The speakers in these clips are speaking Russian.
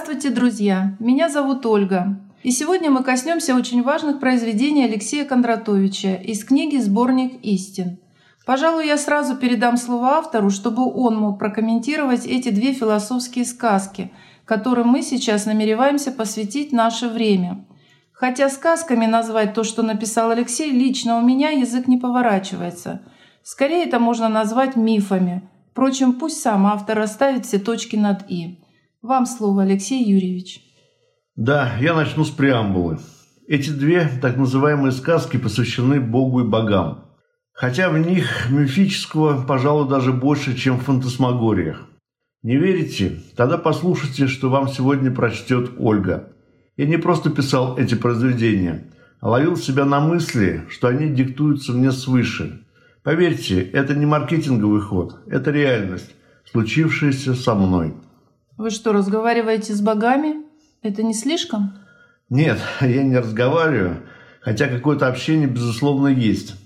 Здравствуйте, друзья! Меня зовут Ольга. И сегодня мы коснемся очень важных произведений Алексея Кондратовича из книги «Сборник истин». Пожалуй, я сразу передам слово автору, чтобы он мог прокомментировать эти две философские сказки, которым мы сейчас намереваемся посвятить наше время. Хотя сказками назвать то, что написал Алексей, лично у меня язык не поворачивается. Скорее это можно назвать мифами. Впрочем, пусть сам автор расставит все точки над «и». Вам слово, Алексей Юрьевич. Да, я начну с преамбулы. Эти две так называемые сказки посвящены Богу и богам. Хотя в них мифического, пожалуй, даже больше, чем в фантасмагориях. Не верите? Тогда послушайте, что вам сегодня прочтет Ольга. Я не просто писал эти произведения, а ловил себя на мысли, что они диктуются мне свыше. Поверьте, это не маркетинговый ход, это реальность, случившаяся со мной. Вы что, разговариваете с богами? Это не слишком? Нет, я не разговариваю, хотя какое-то общение, безусловно, есть.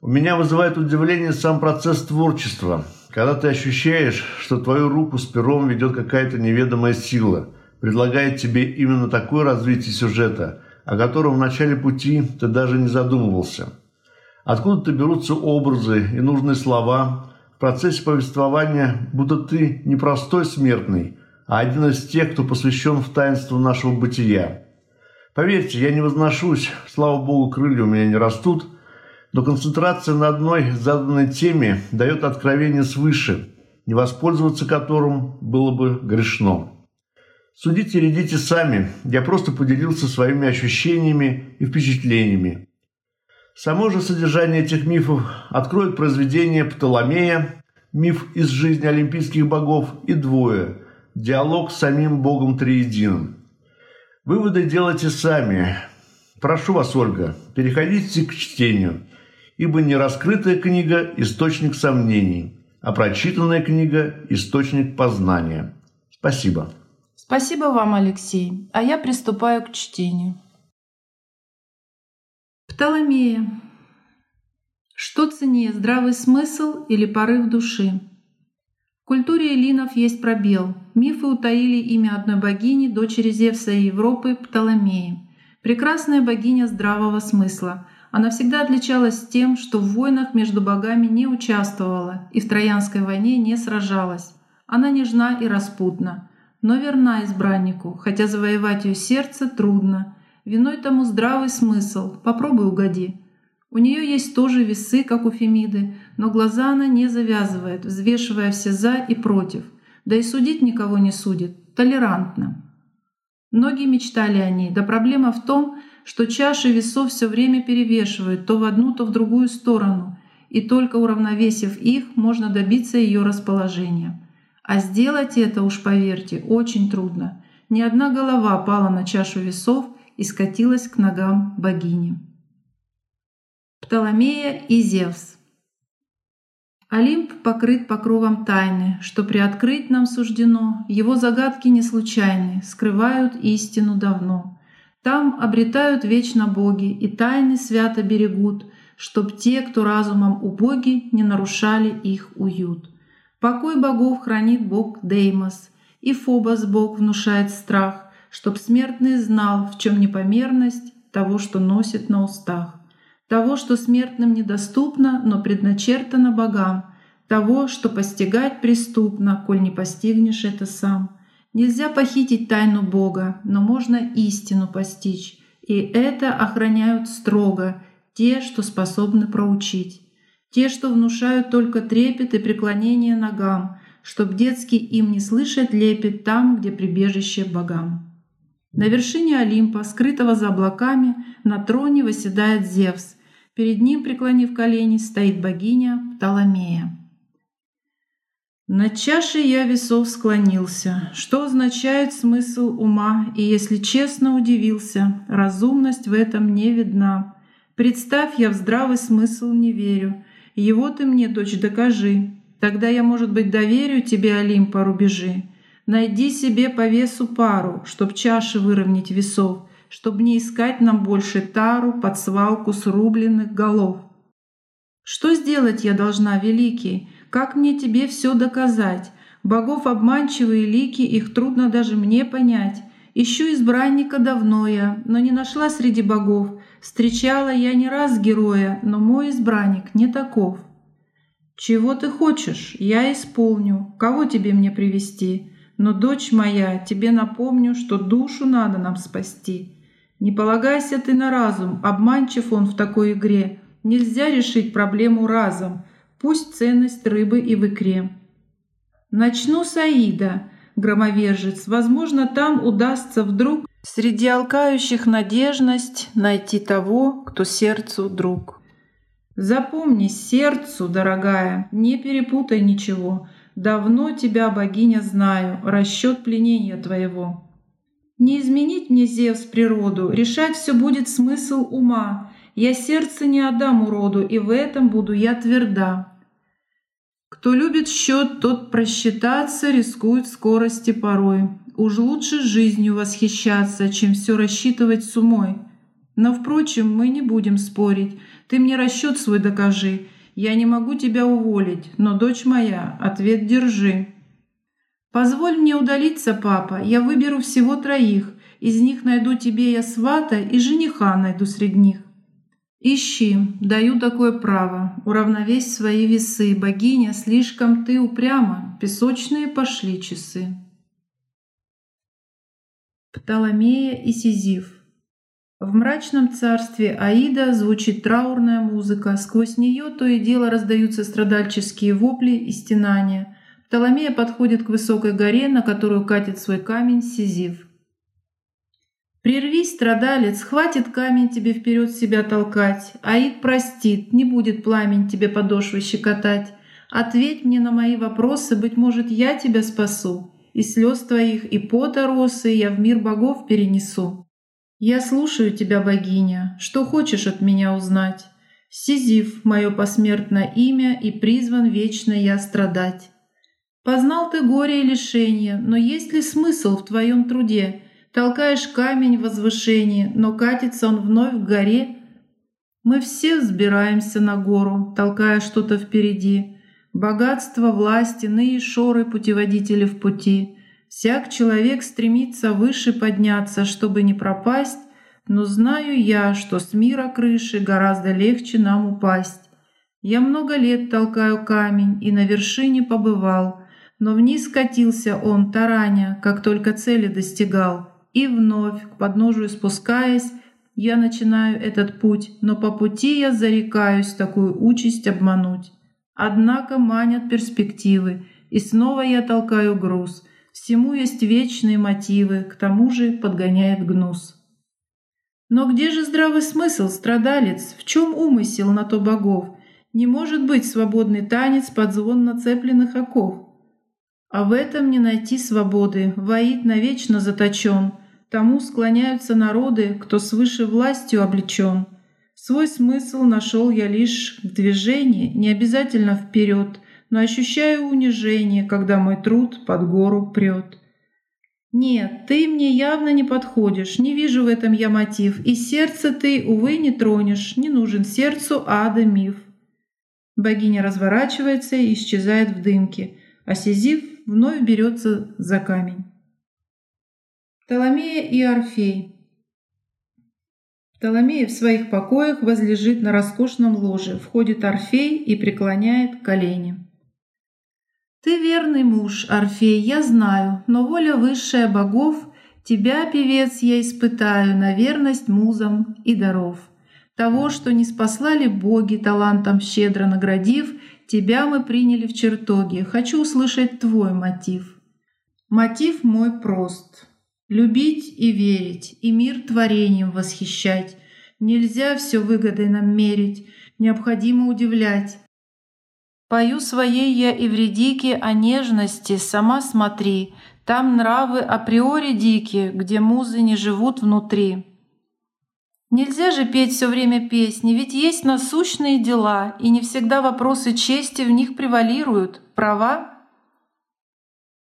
У меня вызывает удивление сам процесс творчества, когда ты ощущаешь, что твою руку с пером ведет какая-то неведомая сила, предлагает тебе именно такое развитие сюжета, о котором в начале пути ты даже не задумывался. Откуда-то берутся образы и нужные слова, в процессе повествования, будто ты не простой смертный, а один из тех, кто посвящен в таинство нашего бытия. Поверьте, я не возношусь, слава богу, крылья у меня не растут, но концентрация на одной заданной теме дает откровение свыше, не воспользоваться которым было бы грешно. Судите и рядите сами, я просто поделился своими ощущениями и впечатлениями. Само же содержание этих мифов откроет произведение Птоломея «Миф из жизни олимпийских богов» и «Двое» – диалог с самим богом Триединым. Выводы делайте сами. Прошу вас, Ольга, переходите к чтению, ибо не раскрытая книга – источник сомнений, а прочитанная книга – источник познания. Спасибо. Спасибо вам, Алексей. А я приступаю к чтению. Птоломея. Что ценнее, здравый смысл или порыв души? В культуре эллинов есть пробел. Мифы утаили имя одной богини, дочери Зевса и Европы, Птоломеи. Прекрасная богиня здравого смысла. Она всегда отличалась тем, что в войнах между богами не участвовала и в Троянской войне не сражалась. Она нежна и распутна, но верна избраннику, хотя завоевать ее сердце трудно – Виной тому здравый смысл. Попробуй угоди. У нее есть тоже весы, как у Фемиды, но глаза она не завязывает, взвешивая все «за» и «против». Да и судить никого не судит. Толерантно. Многие мечтали о ней, да проблема в том, что чаши весов все время перевешивают то в одну, то в другую сторону, и только уравновесив их, можно добиться ее расположения. А сделать это, уж поверьте, очень трудно. Ни одна голова пала на чашу весов, и скатилась к ногам богини. Птоломея и Зевс Олимп покрыт покровом тайны, что приоткрыть нам суждено, его загадки не случайны, скрывают истину давно. Там обретают вечно боги и тайны свято берегут, чтоб те, кто разумом убоги, не нарушали их уют. Покой богов хранит бог Деймос, и Фобос бог внушает страх, чтоб смертный знал, в чем непомерность того, что носит на устах, того, что смертным недоступно, но предначертано богам, того, что постигать преступно, коль не постигнешь это сам. Нельзя похитить тайну Бога, но можно истину постичь, и это охраняют строго те, что способны проучить. Те, что внушают только трепет и преклонение ногам, чтоб детский им не слышать лепет там, где прибежище богам. На вершине Олимпа, скрытого за облаками, на троне восседает Зевс. Перед ним, преклонив колени, стоит богиня Птоломея. На чаше я весов склонился, что означает смысл ума, и, если честно, удивился, разумность в этом не видна. Представь, я в здравый смысл не верю, его ты мне, дочь, докажи, тогда я, может быть, доверю тебе, Олимпа, рубежи. Найди себе по весу пару, чтоб чаши выровнять весов, чтоб не искать нам больше тару под свалку срубленных голов. Что сделать я должна, великий? Как мне тебе все доказать? Богов обманчивые лики, их трудно даже мне понять. Ищу избранника давно я, но не нашла среди богов. Встречала я не раз героя, но мой избранник не таков. Чего ты хочешь, я исполню. Кого тебе мне привести? Но, дочь моя, тебе напомню, что душу надо нам спасти. Не полагайся ты на разум, обманчив он в такой игре. Нельзя решить проблему разом, пусть ценность рыбы и в икре. Начну с Аида, громовержец, возможно, там удастся вдруг среди алкающих надежность найти того, кто сердцу друг. Запомни, сердцу, дорогая, не перепутай ничего. Давно тебя, богиня, знаю, расчет пленения твоего. Не изменить мне, Зевс, природу, решать все будет смысл ума. Я сердце не отдам уроду, и в этом буду я тверда. Кто любит счет, тот просчитаться рискует скорости порой. Уж лучше жизнью восхищаться, чем все рассчитывать с умой. Но, впрочем, мы не будем спорить. Ты мне расчет свой докажи. Я не могу тебя уволить, но, дочь моя, ответ держи. Позволь мне удалиться, папа, я выберу всего троих. Из них найду тебе я свата и жениха найду среди них. Ищи, даю такое право, уравновесь свои весы, богиня, слишком ты упряма, песочные пошли часы. Птоломея и Сизиф в мрачном царстве Аида звучит траурная музыка, сквозь нее то и дело раздаются страдальческие вопли и стенания. Птоломея подходит к высокой горе, на которую катит свой камень Сизиф. «Прервись, страдалец, хватит камень тебе вперед себя толкать. Аид простит, не будет пламень тебе подошвы щекотать. Ответь мне на мои вопросы, быть может, я тебя спасу. И слез твоих, и пота росы я в мир богов перенесу». «Я слушаю тебя, богиня. Что хочешь от меня узнать? Сизиф — мое посмертное имя, и призван вечно я страдать. Познал ты горе и лишение, но есть ли смысл в твоем труде? Толкаешь камень в возвышении, но катится он вновь к горе. Мы все взбираемся на гору, толкая что-то впереди. Богатство, власть, иные шоры путеводители в пути. Всяк человек стремится выше подняться, чтобы не пропасть, но знаю я, что с мира крыши гораздо легче нам упасть. Я много лет толкаю камень и на вершине побывал, но вниз катился он, тараня, как только цели достигал. И вновь, к подножию спускаясь, я начинаю этот путь, но по пути я зарекаюсь такую участь обмануть. Однако манят перспективы, и снова я толкаю груз — Всему есть вечные мотивы, к тому же подгоняет гнус. Но где же здравый смысл, страдалец? В чем умысел на то богов? Не может быть свободный танец под звон нацепленных оков. А в этом не найти свободы, воит навечно заточен. Тому склоняются народы, кто свыше властью облечен. Свой смысл нашел я лишь в движении, не обязательно вперед, но ощущаю унижение, когда мой труд под гору прет. Нет, ты мне явно не подходишь, не вижу в этом я мотив, и сердце ты, увы, не тронешь, не нужен сердцу ада миф. Богиня разворачивается и исчезает в дымке, а Сизиф вновь берется за камень. Птоломея и Орфей Птоломея в своих покоях возлежит на роскошном ложе, входит Орфей и преклоняет колени. Ты верный муж, Орфей, я знаю, но воля высшая богов, Тебя, певец, я испытаю на верность музам и даров. Того, что не спаслали боги, талантом щедро наградив, Тебя мы приняли в чертоге, хочу услышать твой мотив. Мотив мой прост. Любить и верить, и мир творением восхищать. Нельзя все выгодой нам мерить, необходимо удивлять. Пою своей я Эвредике о нежности, сама смотри, Там нравы априори дикие, где музы не живут внутри. Нельзя же петь все время песни, ведь есть насущные дела, и не всегда вопросы чести в них превалируют. Права?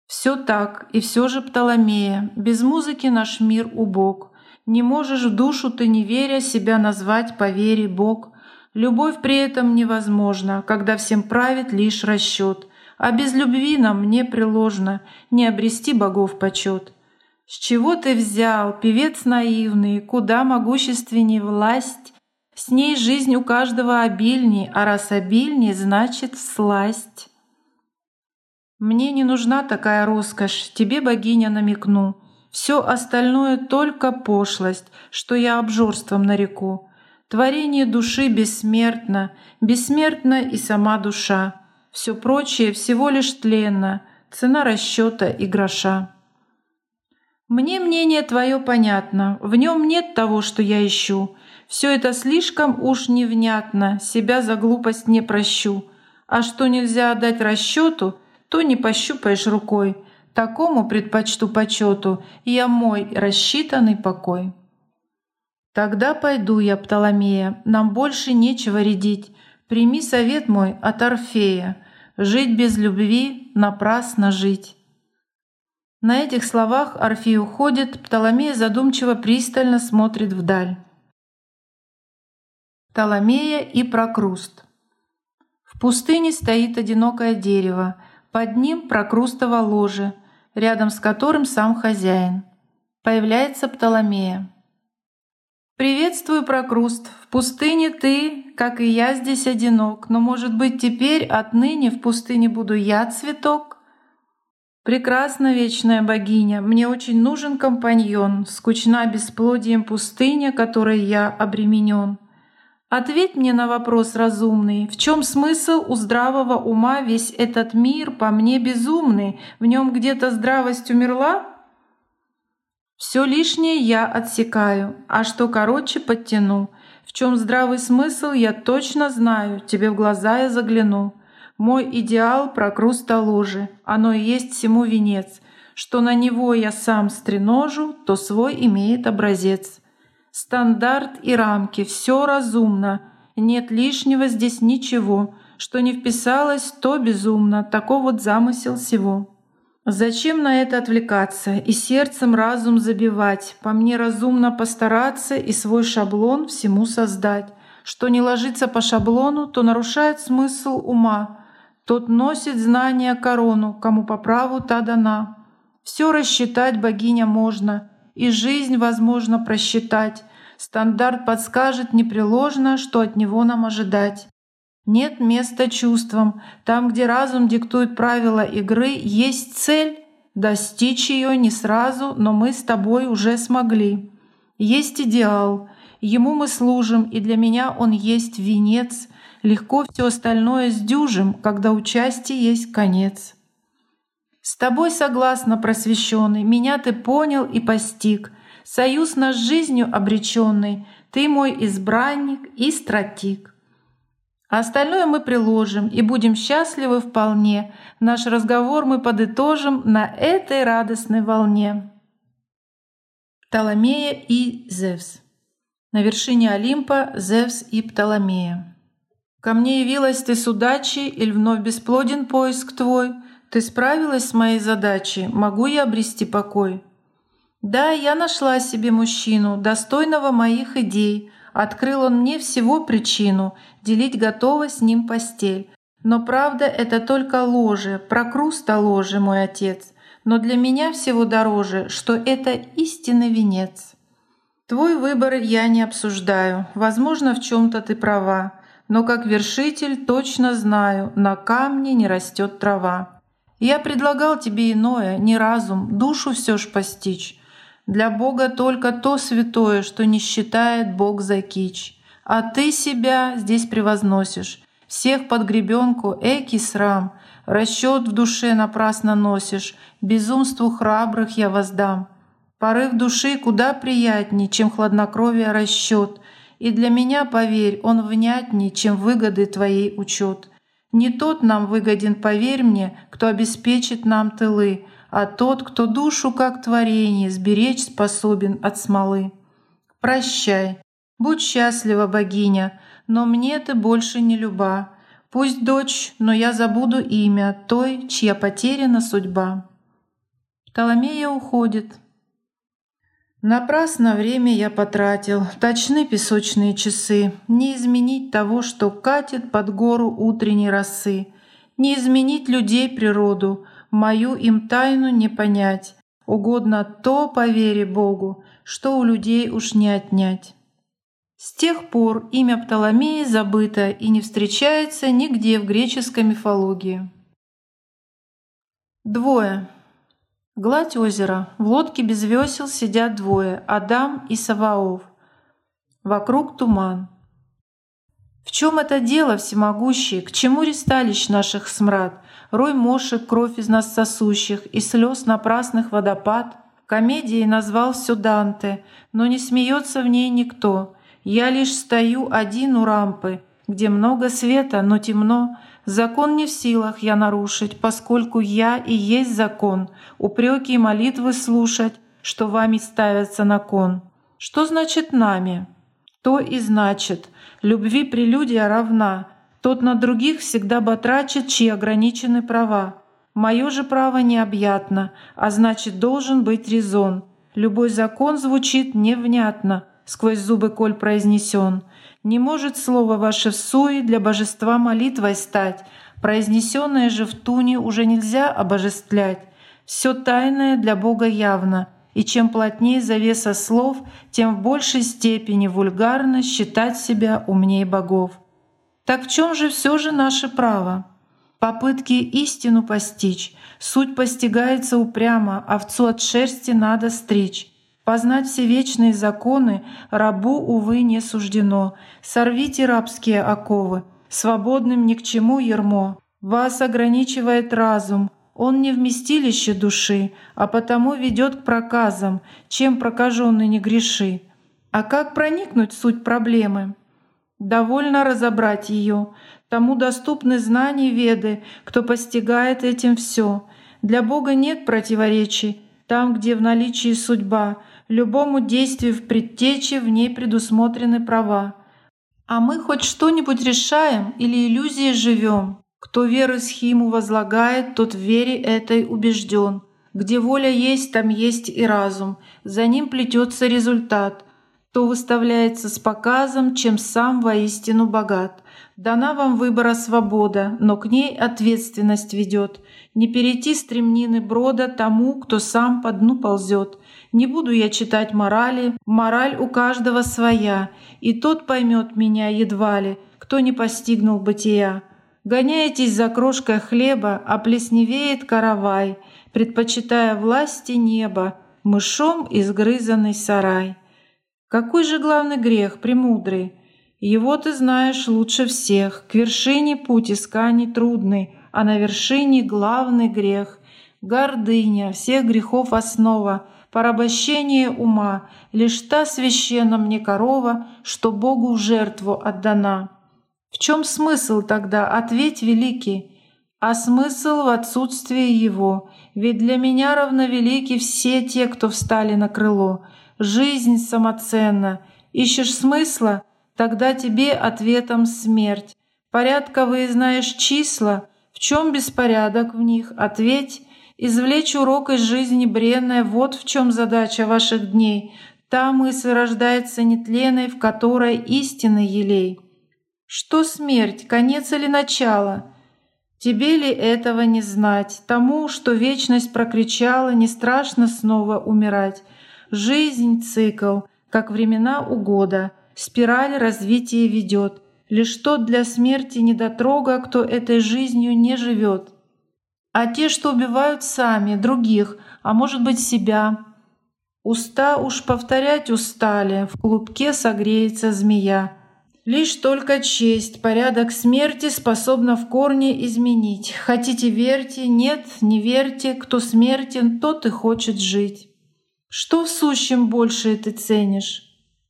Все так, и все же Птоломея, без музыки наш мир убог. Не можешь в душу ты, не веря, себя назвать по вере Бог. Любовь при этом невозможна, когда всем правит лишь расчет. а без любви нам мне приложно не обрести богов почет. С чего ты взял, певец наивный, куда могущественней власть? С ней жизнь у каждого обильней, а раз обильней, значит сласть. Мне не нужна такая роскошь, тебе, богиня, намекну. Все остальное только пошлость, что я обжорством нареку. Творение души бессмертно, бессмертна и сама душа. Все прочее всего лишь тленно, цена расчета и гроша. Мне мнение твое понятно, в нем нет того, что я ищу. Все это слишком уж невнятно, себя за глупость не прощу. А что нельзя отдать расчету, то не пощупаешь рукой. Такому предпочту почету я мой рассчитанный покой. Тогда пойду я, Птоломея, нам больше нечего рядить. Прими совет мой от Орфея. Жить без любви — напрасно жить. На этих словах Орфей уходит, Птоломея задумчиво пристально смотрит вдаль. Птоломея и Прокруст. В пустыне стоит одинокое дерево, под ним прокрустово ложе, рядом с которым сам хозяин. Появляется Птоломея. «Приветствую, Прокруст. В пустыне ты, как и я, здесь одинок, но, может быть, теперь отныне в пустыне буду я цветок?» Прекрасна вечная богиня, мне очень нужен компаньон, скучна бесплодием пустыня, которой я обременен. Ответь мне на вопрос разумный, в чем смысл у здравого ума весь этот мир по мне безумный, в нем где-то здравость умерла? Все лишнее я отсекаю, а что короче подтяну. В чем здравый смысл, я точно знаю, тебе в глаза я загляну. Мой идеал прокруста ложи, оно и есть всему венец. Что на него я сам стреножу, то свой имеет образец. Стандарт и рамки, все разумно, нет лишнего здесь ничего. Что не вписалось, то безумно, таков вот замысел всего. Зачем на это отвлекаться и сердцем разум забивать? По мне разумно постараться и свой шаблон всему создать. Что не ложится по шаблону, то нарушает смысл ума. Тот носит знания корону, кому по праву та дана. Все рассчитать богиня можно, и жизнь возможно просчитать. Стандарт подскажет непреложно, что от него нам ожидать. Нет места чувствам. Там, где разум диктует правила игры, есть цель. Достичь ее не сразу, но мы с тобой уже смогли. Есть идеал. Ему мы служим, и для меня он есть венец — Легко все остальное сдюжим, когда у части есть конец. С тобой согласно, просвещенный, меня ты понял и постиг. Союз наш жизнью обреченный, ты мой избранник и стратик. А остальное мы приложим и будем счастливы вполне. Наш разговор мы подытожим на этой радостной волне. Птоломея и Зевс. На вершине Олимпа Зевс и Птоломея. Ко мне явилась ты с удачей, или вновь бесплоден поиск твой? Ты справилась с моей задачей, могу я обрести покой? Да, я нашла себе мужчину, достойного моих идей. Открыл он мне всего причину, делить готова с ним постель. Но правда это только ложе, прокруста ложе, мой отец. Но для меня всего дороже, что это истинный венец. Твой выбор я не обсуждаю. Возможно, в чем то ты права но как вершитель точно знаю, на камне не растет трава. Я предлагал тебе иное, не разум, душу все ж постичь. Для Бога только то святое, что не считает Бог за кич. А ты себя здесь превозносишь, всех под гребенку, эки срам, расчет в душе напрасно носишь, безумству храбрых я воздам. Порыв души куда приятней, чем хладнокровие расчет, и для меня, поверь, он внятней, чем выгоды твоей учет. Не тот нам выгоден, поверь мне, кто обеспечит нам тылы, а тот, кто душу, как творение, сберечь способен от смолы. Прощай, будь счастлива, богиня, но мне ты больше не люба. Пусть дочь, но я забуду имя той, чья потеряна судьба. Птоломея уходит, Напрасно время я потратил, точны песочные часы, не изменить того, что катит под гору утренней росы. Не изменить людей природу, мою им тайну не понять. Угодно то, по вере Богу, что у людей уж не отнять. С тех пор имя Птоломея забыто и не встречается нигде в греческой мифологии. Двое. Гладь озера. В лодке без весел сидят двое — Адам и Саваоф. Вокруг туман. В чем это дело всемогущий? К чему ресталищ наших смрад? Рой мошек, кровь из нас сосущих, и слез напрасных водопад. Комедией назвал все Данте, но не смеется в ней никто. Я лишь стою один у рампы, где много света, но темно. Закон не в силах я нарушить, поскольку я и есть закон. Упреки и молитвы слушать, что вами ставятся на кон. Что значит нами? То и значит. Любви прелюдия равна. Тот на других всегда батрачит, чьи ограничены права. Мое же право необъятно, а значит, должен быть резон. Любой закон звучит невнятно, сквозь зубы коль произнесен. Не может слово ваше в суе для божества молитвой стать, произнесенное же в туне уже нельзя обожествлять. Все тайное для Бога явно, и чем плотнее завеса слов, тем в большей степени вульгарно считать себя умнее богов. Так в чем же все же наше право? Попытки истину постичь, суть постигается упрямо, овцу от шерсти надо стричь. Познать все вечные законы рабу, увы, не суждено. Сорвите рабские оковы, свободным ни к чему ермо. Вас ограничивает разум, он не вместилище души, а потому ведет к проказам, чем прокаженный не греши. А как проникнуть в суть проблемы? Довольно разобрать ее. Тому доступны знания веды, кто постигает этим все. Для Бога нет противоречий, там, где в наличии судьба — любому действию в предтече в ней предусмотрены права. А мы хоть что-нибудь решаем или иллюзией живем? Кто веру схиму возлагает, тот в вере этой убежден. Где воля есть, там есть и разум. За ним плетется результат. То выставляется с показом, чем сам воистину богат. Дана вам выбора свобода, но к ней ответственность ведет. Не перейти стремнины брода тому, кто сам по дну ползет. Не буду я читать морали, мораль у каждого своя, и тот поймет меня едва ли, кто не постигнул бытия. Гоняетесь за крошкой хлеба, а плесневеет каравай, предпочитая власти неба, мышом изгрызанный сарай. Какой же главный грех, премудрый? Его ты знаешь лучше всех. К вершине путь исканий трудный, а на вершине главный грех — гордыня, всех грехов основа, порабощение ума, лишь та священна мне корова, что Богу в жертву отдана. В чем смысл тогда, ответь, великий? А смысл в отсутствии его, ведь для меня равновелики все те, кто встали на крыло. Жизнь самоценна. Ищешь смысла? Тогда тебе ответом смерть. Порядковые знаешь числа, в чем беспорядок в них? Ответь, Извлечь урок из жизни бренная — вот в чем задача ваших дней. Та мысль рождается нетленной, в которой истинный елей. Что смерть, конец или начало? Тебе ли этого не знать? Тому, что вечность прокричала, не страшно снова умирать. Жизнь — цикл, как времена угода, спираль развития ведет. Лишь тот для смерти недотрога, кто этой жизнью не живет а те, что убивают сами, других, а может быть себя. Уста уж повторять устали, в клубке согреется змея. Лишь только честь, порядок смерти способна в корне изменить. Хотите верьте, нет, не верьте, кто смертен, тот и хочет жить. Что в сущем больше ты ценишь?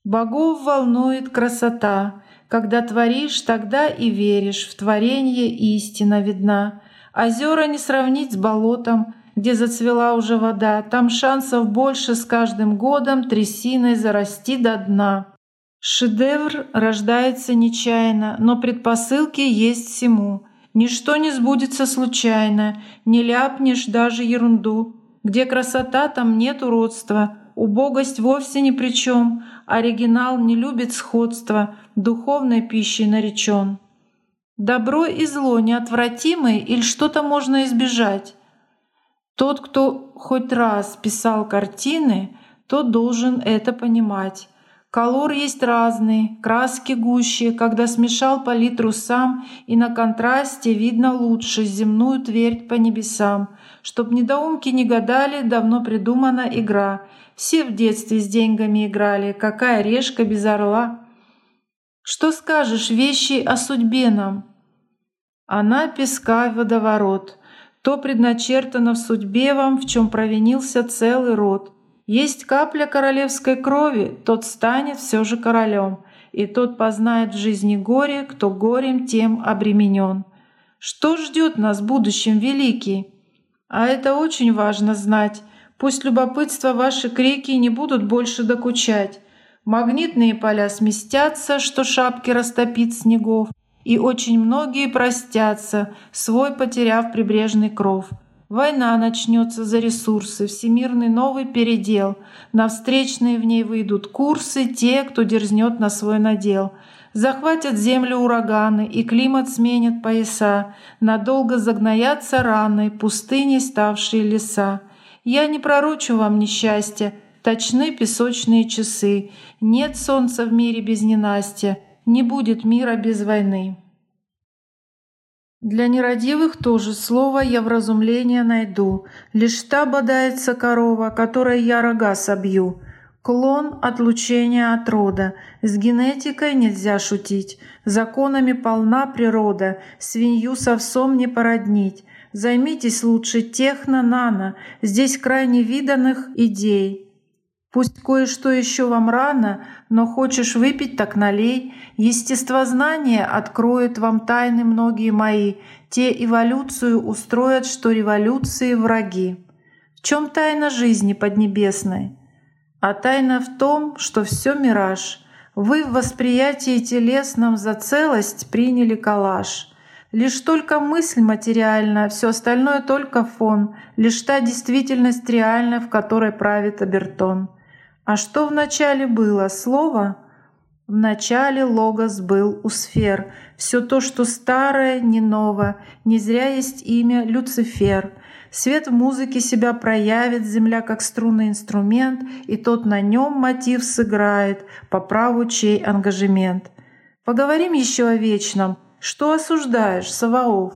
Богов волнует красота. Когда творишь, тогда и веришь, в творение истина видна. Озера не сравнить с болотом, где зацвела уже вода. Там шансов больше с каждым годом трясиной зарасти до дна. Шедевр рождается нечаянно, но предпосылки есть всему. Ничто не сбудется случайно, не ляпнешь даже ерунду. Где красота, там нет уродства. Убогость вовсе ни при чем. Оригинал не любит сходства, духовной пищей наречен. Добро и зло неотвратимы или что-то можно избежать? Тот, кто хоть раз писал картины, тот должен это понимать. Колор есть разный, краски гуще, когда смешал палитру сам, и на контрасте видно лучше земную твердь по небесам. Чтоб недоумки не гадали, давно придумана игра. Все в детстве с деньгами играли, какая решка без орла. Что скажешь, вещи о судьбе нам? Она песка в водоворот. То предначертано в судьбе вам, в чем провинился целый род. Есть капля королевской крови, тот станет все же королем, и тот познает в жизни горе, кто горем тем обременен. Что ждет нас в будущем, великий? А это очень важно знать. Пусть любопытство ваши крики не будут больше докучать. Магнитные поля сместятся, что шапки растопит снегов, и очень многие простятся, свой потеряв прибрежный кров. Война начнется за ресурсы, всемирный новый передел. На встречные в ней выйдут курсы те, кто дерзнет на свой надел. Захватят землю ураганы, и климат сменит пояса. Надолго загноятся раны, пустыни ставшие леса. Я не пророчу вам несчастья, точны песочные часы. Нет солнца в мире без ненастья, не будет мира без войны. Для нерадивых тоже слово я вразумление найду. Лишь та бодается корова, которой я рога собью. Клон отлучения от рода. С генетикой нельзя шутить. Законами полна природа. Свинью с овсом не породнить. Займитесь лучше техно-нано. Здесь крайне виданных идей. Пусть кое-что еще вам рано, но хочешь выпить, так налей. Естествознание откроет вам тайны многие мои. Те эволюцию устроят, что революции враги. В чем тайна жизни поднебесной? А тайна в том, что все мираж. Вы в восприятии телесном за целость приняли коллаж. Лишь только мысль материальна, все остальное только фон, лишь та действительность реальная, в которой правит обертон. А что вначале было? Слово? Вначале логос был у сфер. Все то, что старое, не ново. Не зря есть имя Люцифер. Свет в музыке себя проявит, земля как струнный инструмент, и тот на нем мотив сыграет, по праву чей ангажемент. Поговорим еще о вечном. Что осуждаешь, Саваоф?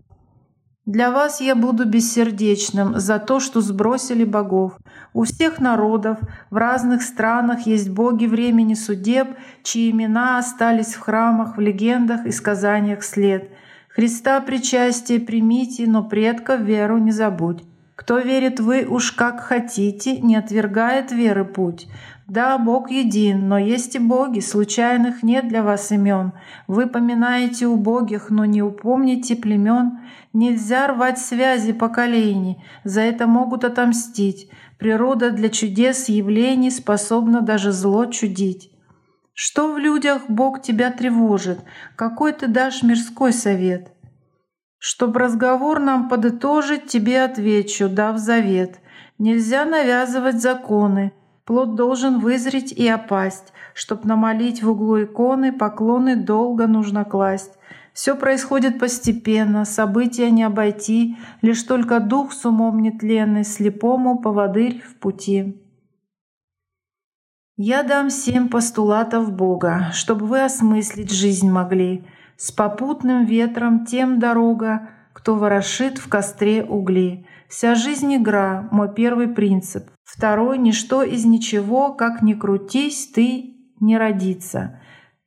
Для вас я буду бессердечным за то, что сбросили богов. У всех народов в разных странах есть боги времени судеб, чьи имена остались в храмах, в легендах и сказаниях след. Христа причастие примите, но предков веру не забудь. Кто верит вы уж как хотите, не отвергает веры путь. Да, Бог един, но есть и боги, случайных нет для вас имен. Вы поминаете убогих, но не упомните племен. Нельзя рвать связи поколений, за это могут отомстить. Природа для чудес явлений способна даже зло чудить. Что в людях Бог тебя тревожит? Какой ты дашь мирской совет? Чтоб разговор нам подытожить, тебе отвечу, дав завет. Нельзя навязывать законы, Плод должен вызреть и опасть. Чтоб намолить в углу иконы, поклоны долго нужно класть. Все происходит постепенно, события не обойти, Лишь только дух с умом нетленный, слепому поводырь в пути. Я дам семь постулатов Бога, Чтобы вы осмыслить жизнь могли. С попутным ветром тем дорога, Кто ворошит в костре угли. Вся жизнь игра — мой первый принцип. Второй — ничто из ничего, как ни крутись, ты не родится.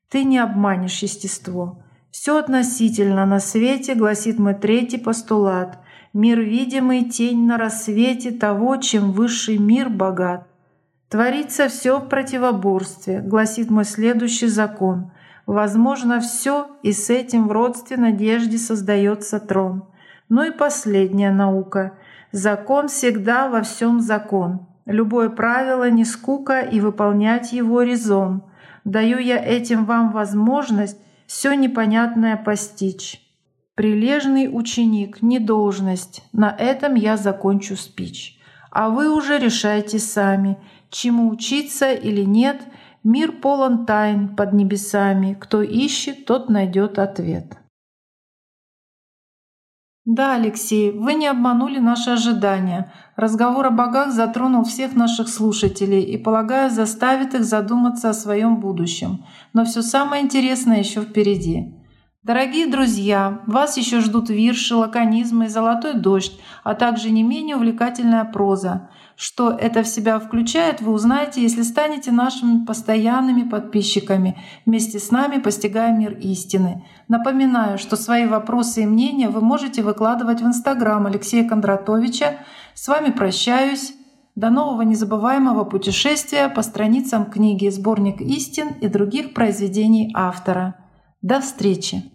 Ты не обманешь естество. Все относительно на свете, гласит мой третий постулат. Мир видимый, тень на рассвете того, чем высший мир богат. Творится все в противоборстве, гласит мой следующий закон. Возможно все, и с этим в родстве надежде создается трон. Ну и последняя наука. Закон всегда во всем закон. Любое правило не скука и выполнять его резон. Даю я этим вам возможность все непонятное постичь. Прилежный ученик, не должность. На этом я закончу спич. А вы уже решайте сами, чему учиться или нет. Мир полон тайн под небесами. Кто ищет, тот найдет ответ. Да, Алексей, вы не обманули наши ожидания. Разговор о богах затронул всех наших слушателей и, полагаю, заставит их задуматься о своем будущем. Но все самое интересное еще впереди. Дорогие друзья, вас еще ждут вирши, лаконизмы и золотой дождь, а также не менее увлекательная проза. Что это в себя включает, вы узнаете, если станете нашими постоянными подписчиками, вместе с нами постигая мир истины. Напоминаю, что свои вопросы и мнения вы можете выкладывать в Инстаграм Алексея Кондратовича. С вами прощаюсь. До нового незабываемого путешествия по страницам книги «Сборник истин» и других произведений автора. До встречи!